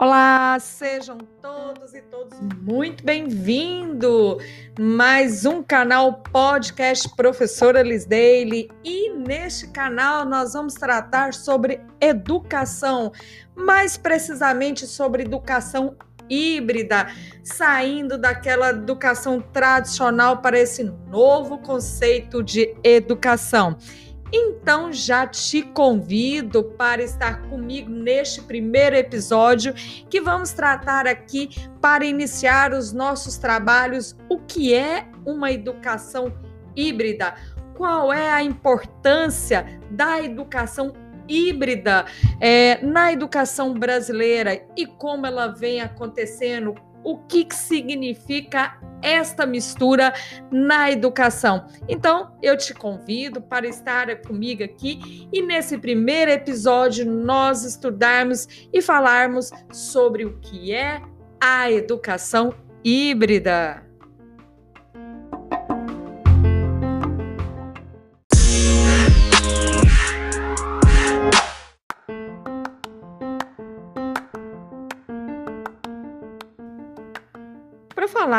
Olá, sejam todos e todos muito bem-vindos! Mais um canal podcast Professora Liz Daily e neste canal nós vamos tratar sobre educação, mais precisamente sobre educação híbrida, saindo daquela educação tradicional para esse novo conceito de educação. Então já te convido para estar comigo neste primeiro episódio que vamos tratar aqui para iniciar os nossos trabalhos o que é uma educação híbrida, qual é a importância da educação híbrida é, na educação brasileira e como ela vem acontecendo, o que, que significa esta mistura na educação. Então, eu te convido para estar comigo aqui e nesse primeiro episódio nós estudarmos e falarmos sobre o que é a educação híbrida.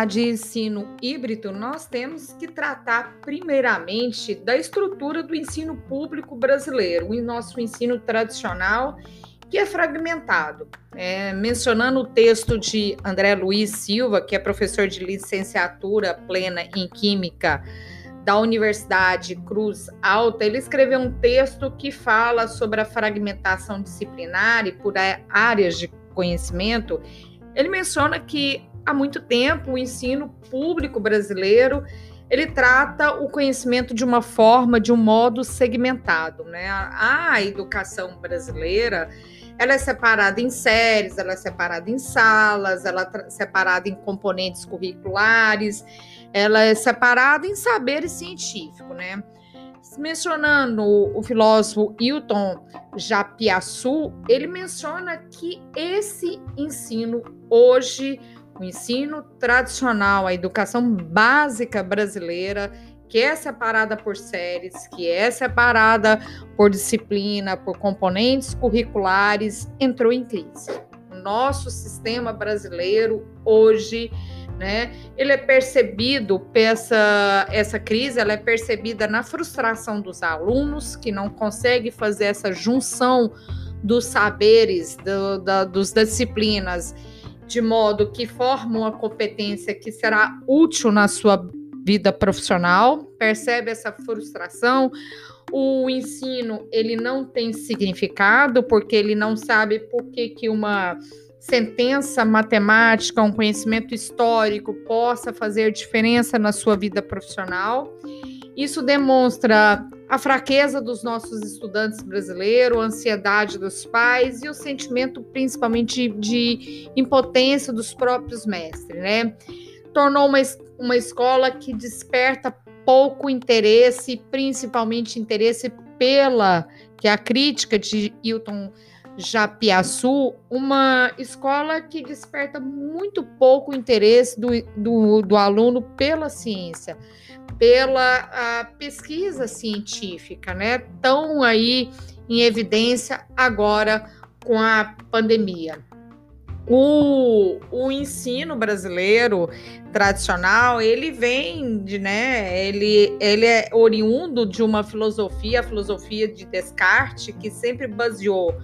Falar de ensino híbrido, nós temos que tratar primeiramente da estrutura do ensino público brasileiro, o nosso ensino tradicional, que é fragmentado. É, mencionando o texto de André Luiz Silva, que é professor de licenciatura plena em Química da Universidade Cruz Alta, ele escreveu um texto que fala sobre a fragmentação disciplinar e por áreas de conhecimento. Ele menciona que há muito tempo o ensino público brasileiro ele trata o conhecimento de uma forma, de um modo segmentado, né? A educação brasileira, ela é separada em séries, ela é separada em salas, ela é separada em componentes curriculares, ela é separada em saberes científicos, né? Mencionando o filósofo Hilton Japiaçu, ele menciona que esse ensino hoje o ensino tradicional, a educação básica brasileira, que é separada por séries, que é separada por disciplina, por componentes curriculares, entrou em crise. O nosso sistema brasileiro hoje, né, ele é percebido essa essa crise, ela é percebida na frustração dos alunos que não conseguem fazer essa junção dos saberes, do, da, dos, disciplinas de modo que forma uma competência que será útil na sua vida profissional, percebe essa frustração. O ensino, ele não tem significado, porque ele não sabe por que, que uma sentença matemática, um conhecimento histórico possa fazer diferença na sua vida profissional. Isso demonstra a fraqueza dos nossos estudantes brasileiros, a ansiedade dos pais e o sentimento principalmente de impotência dos próprios mestres, né? Tornou uma, uma escola que desperta pouco interesse, principalmente interesse pela, que é a crítica de Hilton Japiaçu, uma escola que desperta muito pouco interesse do, do, do aluno pela ciência pela pesquisa científica, né? Tão aí em evidência agora com a pandemia. O, o ensino brasileiro tradicional, ele vem de, né, ele, ele é oriundo de uma filosofia, a filosofia de Descartes, que sempre baseou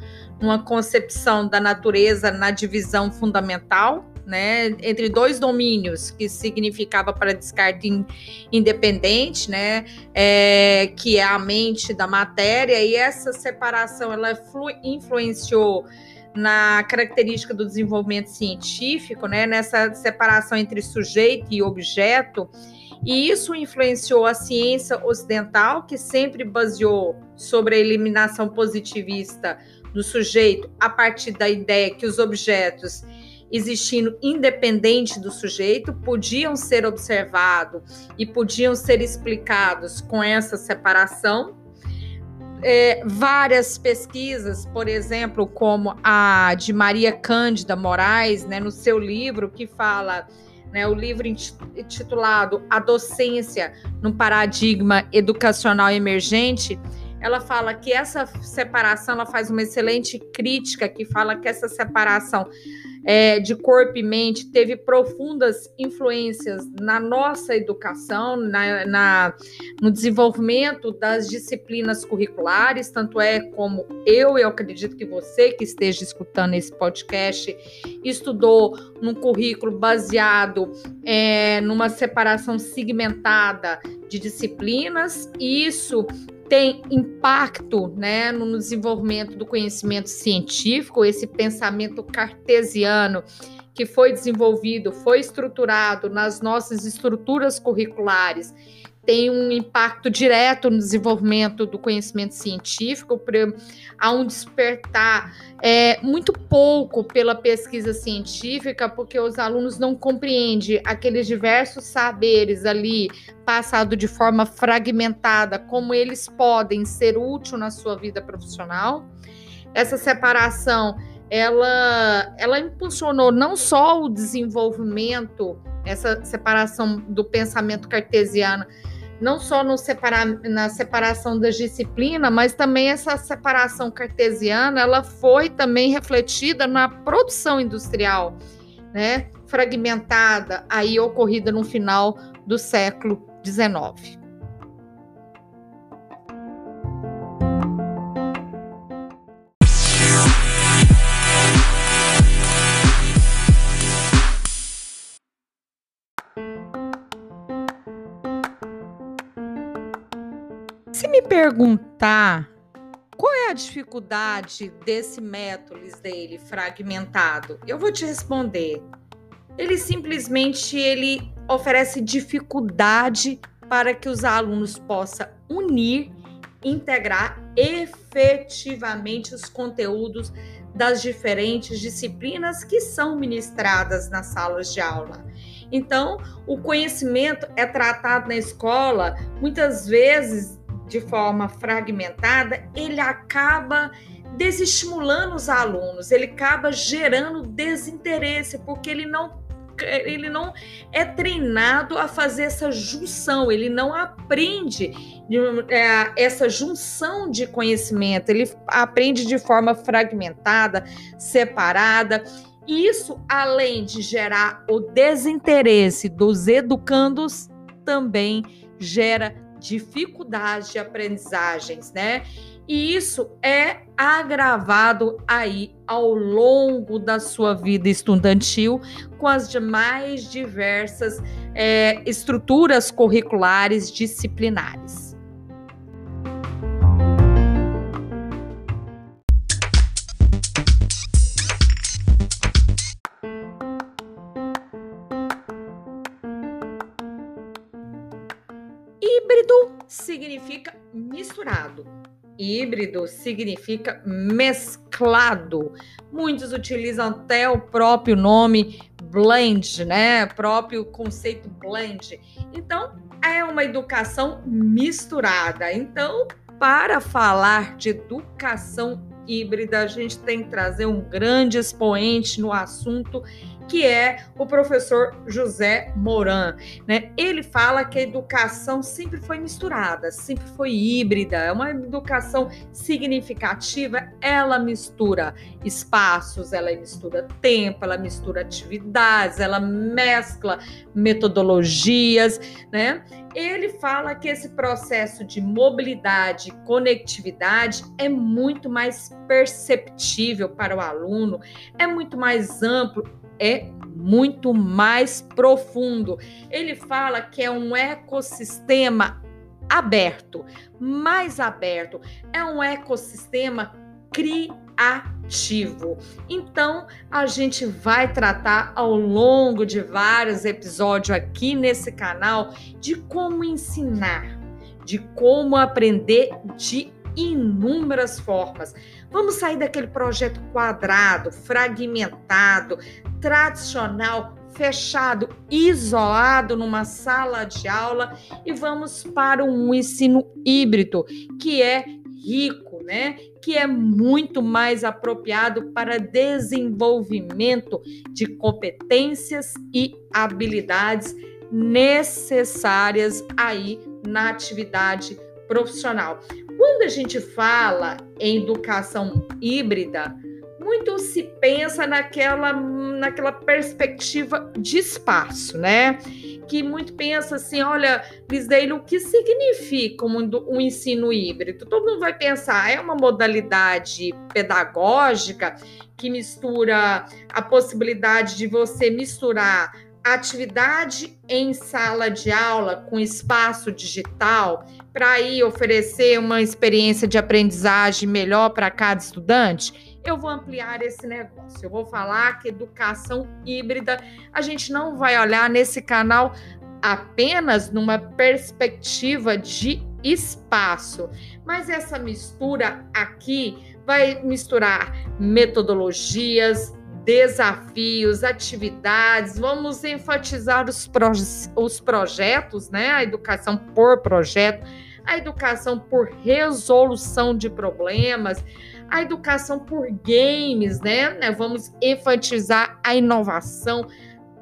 numa concepção da natureza na divisão fundamental, né, entre dois domínios, que significava para Descartes independente, né, é, que é a mente da matéria, e essa separação ela influenciou na característica do desenvolvimento científico, né, nessa separação entre sujeito e objeto, e isso influenciou a ciência ocidental, que sempre baseou sobre a eliminação positivista do sujeito a partir da ideia que os objetos existindo independente do sujeito, podiam ser observados e podiam ser explicados com essa separação. É, várias pesquisas, por exemplo, como a de Maria Cândida Moraes, né, no seu livro, que fala, né, o livro intitulado A Docência no Paradigma Educacional Emergente, ela fala que essa separação, ela faz uma excelente crítica que fala que essa separação é, de corpo e mente teve profundas influências na nossa educação, na, na, no desenvolvimento das disciplinas curriculares, tanto é como eu, eu acredito que você que esteja escutando esse podcast estudou num currículo baseado é, numa separação segmentada de disciplinas, isso tem impacto né, no desenvolvimento do conhecimento científico, esse pensamento cartesiano que foi desenvolvido, foi estruturado nas nossas estruturas curriculares tem um impacto direto no desenvolvimento do conhecimento científico, há um despertar é, muito pouco pela pesquisa científica, porque os alunos não compreendem aqueles diversos saberes ali passado de forma fragmentada, como eles podem ser úteis na sua vida profissional. Essa separação, ela, ela impulsionou não só o desenvolvimento, essa separação do pensamento cartesiano, não só no na separação das disciplinas, mas também essa separação cartesiana, ela foi também refletida na produção industrial, né, fragmentada, aí ocorrida no final do século XIX. Se me perguntar qual é a dificuldade desse método dele fragmentado, eu vou te responder. Ele simplesmente ele oferece dificuldade para que os alunos possam unir, integrar efetivamente os conteúdos das diferentes disciplinas que são ministradas nas salas de aula. Então, o conhecimento é tratado na escola muitas vezes de forma fragmentada, ele acaba desestimulando os alunos, ele acaba gerando desinteresse, porque ele não ele não é treinado a fazer essa junção, ele não aprende é, essa junção de conhecimento, ele aprende de forma fragmentada, separada. Isso, além de gerar o desinteresse dos educandos, também gera dificuldades de aprendizagens, né? E isso é agravado aí ao longo da sua vida estudantil com as demais diversas é, estruturas curriculares disciplinares. Significa misturado. Híbrido significa mesclado. Muitos utilizam até o próprio nome blend, né? Próprio conceito blend. Então, é uma educação misturada. Então, para falar de educação híbrida, a gente tem que trazer um grande expoente no assunto que é o professor José Moran. Né? Ele fala que a educação sempre foi misturada, sempre foi híbrida, é uma educação significativa, ela mistura espaços, ela mistura tempo, ela mistura atividades, ela mescla metodologias, né? Ele fala que esse processo de mobilidade, conectividade é muito mais perceptível para o aluno, é muito mais amplo é muito mais profundo. Ele fala que é um ecossistema aberto, mais aberto, é um ecossistema criativo. Então, a gente vai tratar ao longo de vários episódios aqui nesse canal de como ensinar, de como aprender de inúmeras formas. Vamos sair daquele projeto quadrado, fragmentado, tradicional, fechado, isolado numa sala de aula e vamos para um ensino híbrido, que é rico, né? Que é muito mais apropriado para desenvolvimento de competências e habilidades necessárias aí na atividade profissional. Quando a gente fala em educação híbrida, muito se pensa naquela, naquela perspectiva de espaço, né? Que muito pensa assim, olha, Lisdeiro, o que significa um, um ensino híbrido? Todo mundo vai pensar, é uma modalidade pedagógica que mistura a possibilidade de você misturar atividade em sala de aula com espaço digital para oferecer uma experiência de aprendizagem melhor para cada estudante? Eu vou ampliar esse negócio. Eu vou falar que educação híbrida, a gente não vai olhar nesse canal apenas numa perspectiva de espaço, mas essa mistura aqui vai misturar metodologias, desafios, atividades, vamos enfatizar os, proje os projetos, né? A educação por projeto, a educação por resolução de problemas, a educação por games, né? né? Vamos enfatizar a inovação,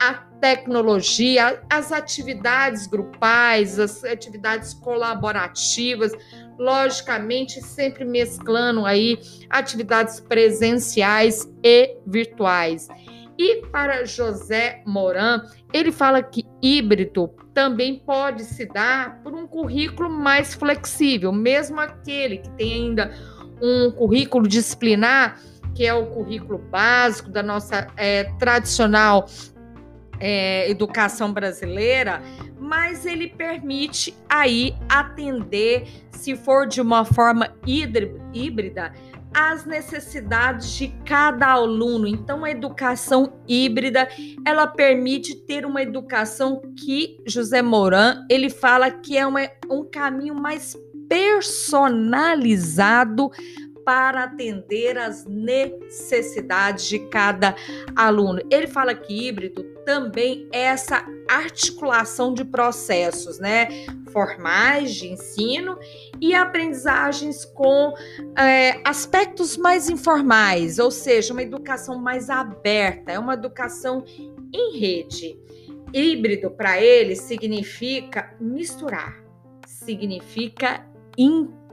a tecnologia, as atividades grupais, as atividades colaborativas, logicamente sempre mesclando aí atividades presenciais e virtuais. E para José Moran, ele fala que híbrido também pode se dar por um currículo mais flexível, mesmo aquele que tem ainda um currículo disciplinar, que é o currículo básico da nossa é, tradicional é, educação brasileira, mas ele permite aí atender, se for de uma forma híbrida, as necessidades de cada aluno. Então, a educação híbrida, ela permite ter uma educação que José Moran, ele fala que é um caminho mais personalizado para atender às necessidades de cada aluno. Ele fala que híbrido também é essa articulação de processos, né? Formais de ensino e aprendizagens com é, aspectos mais informais, ou seja, uma educação mais aberta, é uma educação em rede. Híbrido para ele significa misturar, significa integrar.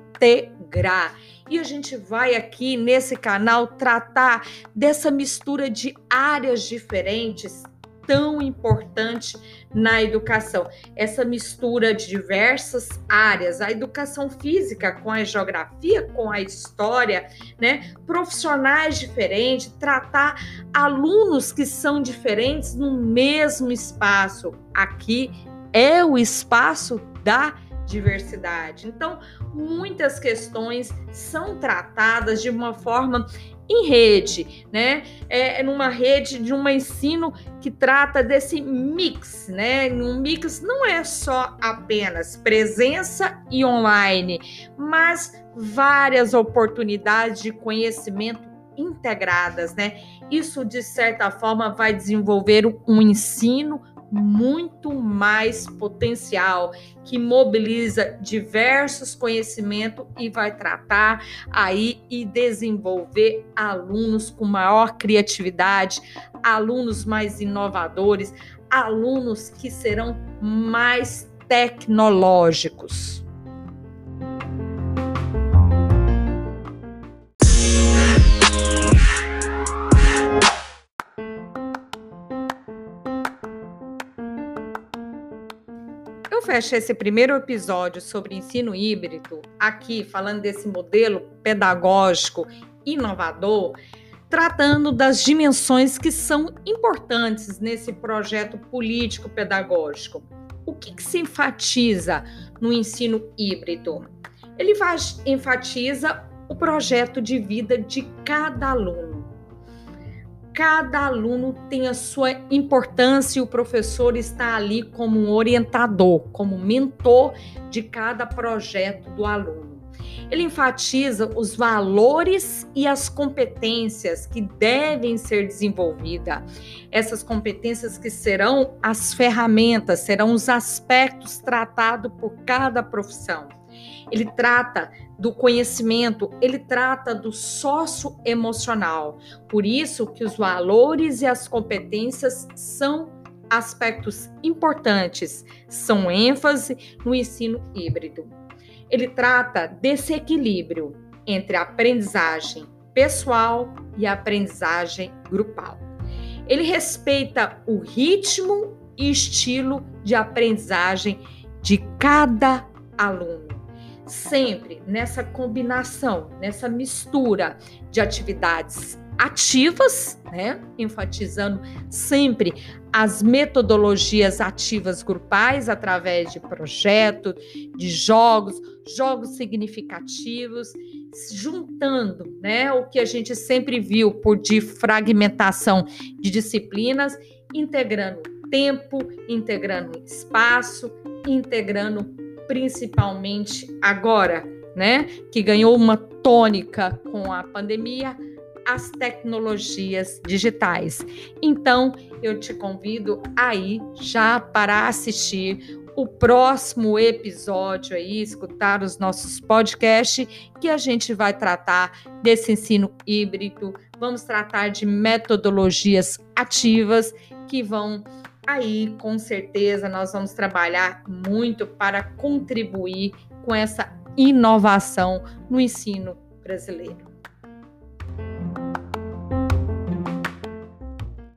E a gente vai aqui nesse canal tratar dessa mistura de áreas diferentes tão importante na educação. Essa mistura de diversas áreas, a educação física com a geografia, com a história, né? Profissionais diferentes, tratar alunos que são diferentes no mesmo espaço. Aqui é o espaço da diversidade. Então, muitas questões são tratadas de uma forma em rede, né? É, é numa rede de um ensino que trata desse mix, né? Um mix não é só apenas presença e online, mas várias oportunidades de conhecimento integradas, né? Isso de certa forma vai desenvolver um ensino muito mais potencial, que mobiliza diversos conhecimentos e vai tratar aí e desenvolver alunos com maior criatividade, alunos mais inovadores, alunos que serão mais tecnológicos. Fecha esse primeiro episódio sobre ensino híbrido, aqui falando desse modelo pedagógico inovador, tratando das dimensões que são importantes nesse projeto político pedagógico. O que, que se enfatiza no ensino híbrido? Ele enfatiza o projeto de vida de cada aluno cada aluno tem a sua importância e o professor está ali como um orientador, como mentor de cada projeto do aluno. Ele enfatiza os valores e as competências que devem ser desenvolvidas. Essas competências que serão as ferramentas, serão os aspectos tratados por cada profissão. Ele trata do conhecimento, ele trata do socioemocional. Por isso que os valores e as competências são aspectos importantes, são ênfase no ensino híbrido. ele trata desse equilíbrio entre a aprendizagem pessoal e a aprendizagem grupal. Ele respeita o ritmo e estilo de aprendizagem de cada aluno. Sempre nessa combinação, nessa mistura de atividades ativas, né? enfatizando sempre as metodologias ativas grupais através de projetos, de jogos, jogos significativos, juntando, né, o que a gente sempre viu por de fragmentação de disciplinas, integrando tempo, integrando espaço, integrando principalmente agora, né, que ganhou uma tônica com a pandemia, as tecnologias digitais. Então, eu te convido aí já para assistir o próximo episódio aí, escutar os nossos podcasts, que a gente vai tratar desse ensino híbrido, vamos tratar de metodologias ativas que vão aí, com certeza, nós vamos trabalhar muito para contribuir com essa inovação no ensino brasileiro.